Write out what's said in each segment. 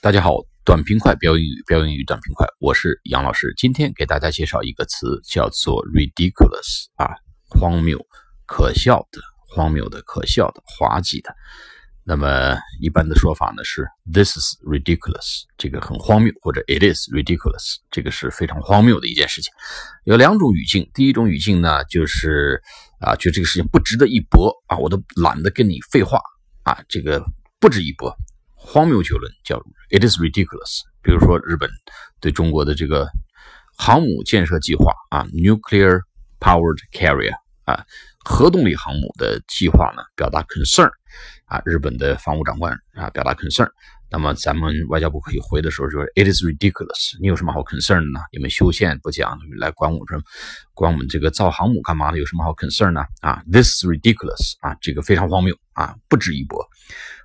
大家好，短平快标英语，标英语短平快，我是杨老师。今天给大家介绍一个词，叫做 ridiculous 啊，荒谬、可笑的、荒谬的、可笑的、滑稽的。那么一般的说法呢是 this is ridiculous，这个很荒谬，或者 it is ridiculous，这个是非常荒谬的一件事情。有两种语境，第一种语境呢就是啊，觉得这个事情不值得一驳啊，我都懒得跟你废话啊，这个不值一驳。荒谬绝伦，叫 it is ridiculous。比如说日本对中国的这个航母建设计划啊，nuclear powered carrier 啊，核动力航母的计划呢，表达 concern 啊，日本的防务长官啊，表达 concern。那么咱们外交部可以回的时候就是 it is ridiculous。你有什么好 concern 呢？你们修宪不讲，来管我们管我们这个造航母干嘛呢？有什么好 concern 呢？啊，this is ridiculous 啊，这个非常荒谬啊，不值一驳。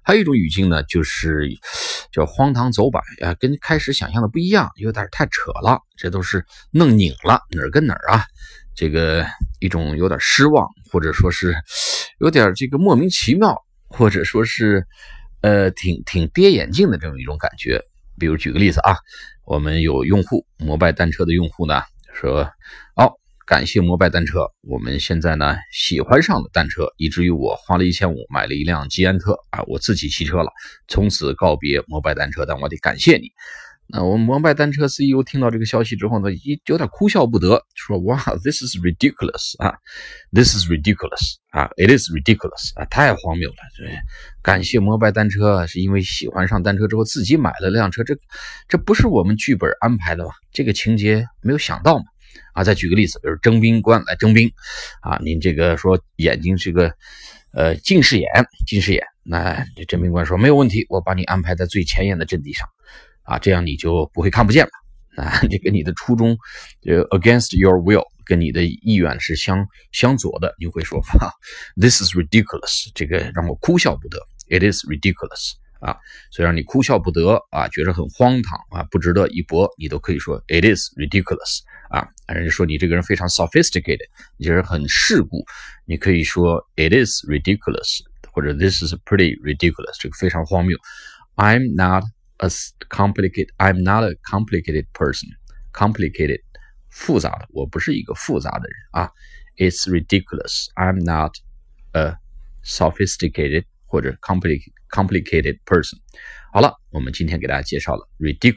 还有一种语境呢，就是叫荒唐走板啊，跟开始想象的不一样，有点太扯了，这都是弄拧了哪儿跟哪儿啊？这个一种有点失望，或者说是有点这个莫名其妙，或者说是呃挺挺跌眼镜的这么一种感觉。比如举个例子啊，我们有用户摩拜单车的用户呢说，哦。感谢摩拜单车，我们现在呢喜欢上了单车，以至于我花了一千五买了一辆吉安特啊，我自己骑车了，从此告别摩拜单车。但我得感谢你。那我们摩拜单车 CEO 听到这个消息之后呢，一有点哭笑不得，说：“哇，this is ridiculous 啊，this is ridiculous 啊，it is ridiculous 啊，太荒谬了。”对，感谢摩拜单车是因为喜欢上单车之后自己买了辆车，这这不是我们剧本安排的吗？这个情节没有想到吗？啊，再举个例子，比如征兵官来征兵，啊，您这个说眼睛是个，呃，近视眼，近视眼，那这征兵官说没有问题，我把你安排在最前沿的阵地上，啊，这样你就不会看不见了。啊，这跟你的初衷，呃，against your will，跟你的意愿是相相左的，你会说，哈，this is ridiculous，这个让我哭笑不得，it is ridiculous。啊，虽然你哭笑不得啊，觉得很荒唐啊，不值得一搏，你都可以说 it is ridiculous 啊。人家说你这个人非常 sophisticated，你这人很世故，你可以说 it is ridiculous，或者 this is pretty ridiculous，这个非常荒谬。I'm not a complicated，I'm not a complicated person，complicated 复杂的，我不是一个复杂的人啊。It's ridiculous，I'm not a sophisticated 或者 complicated。complicated person。好了，我们今天给大家介绍了 ridiculous。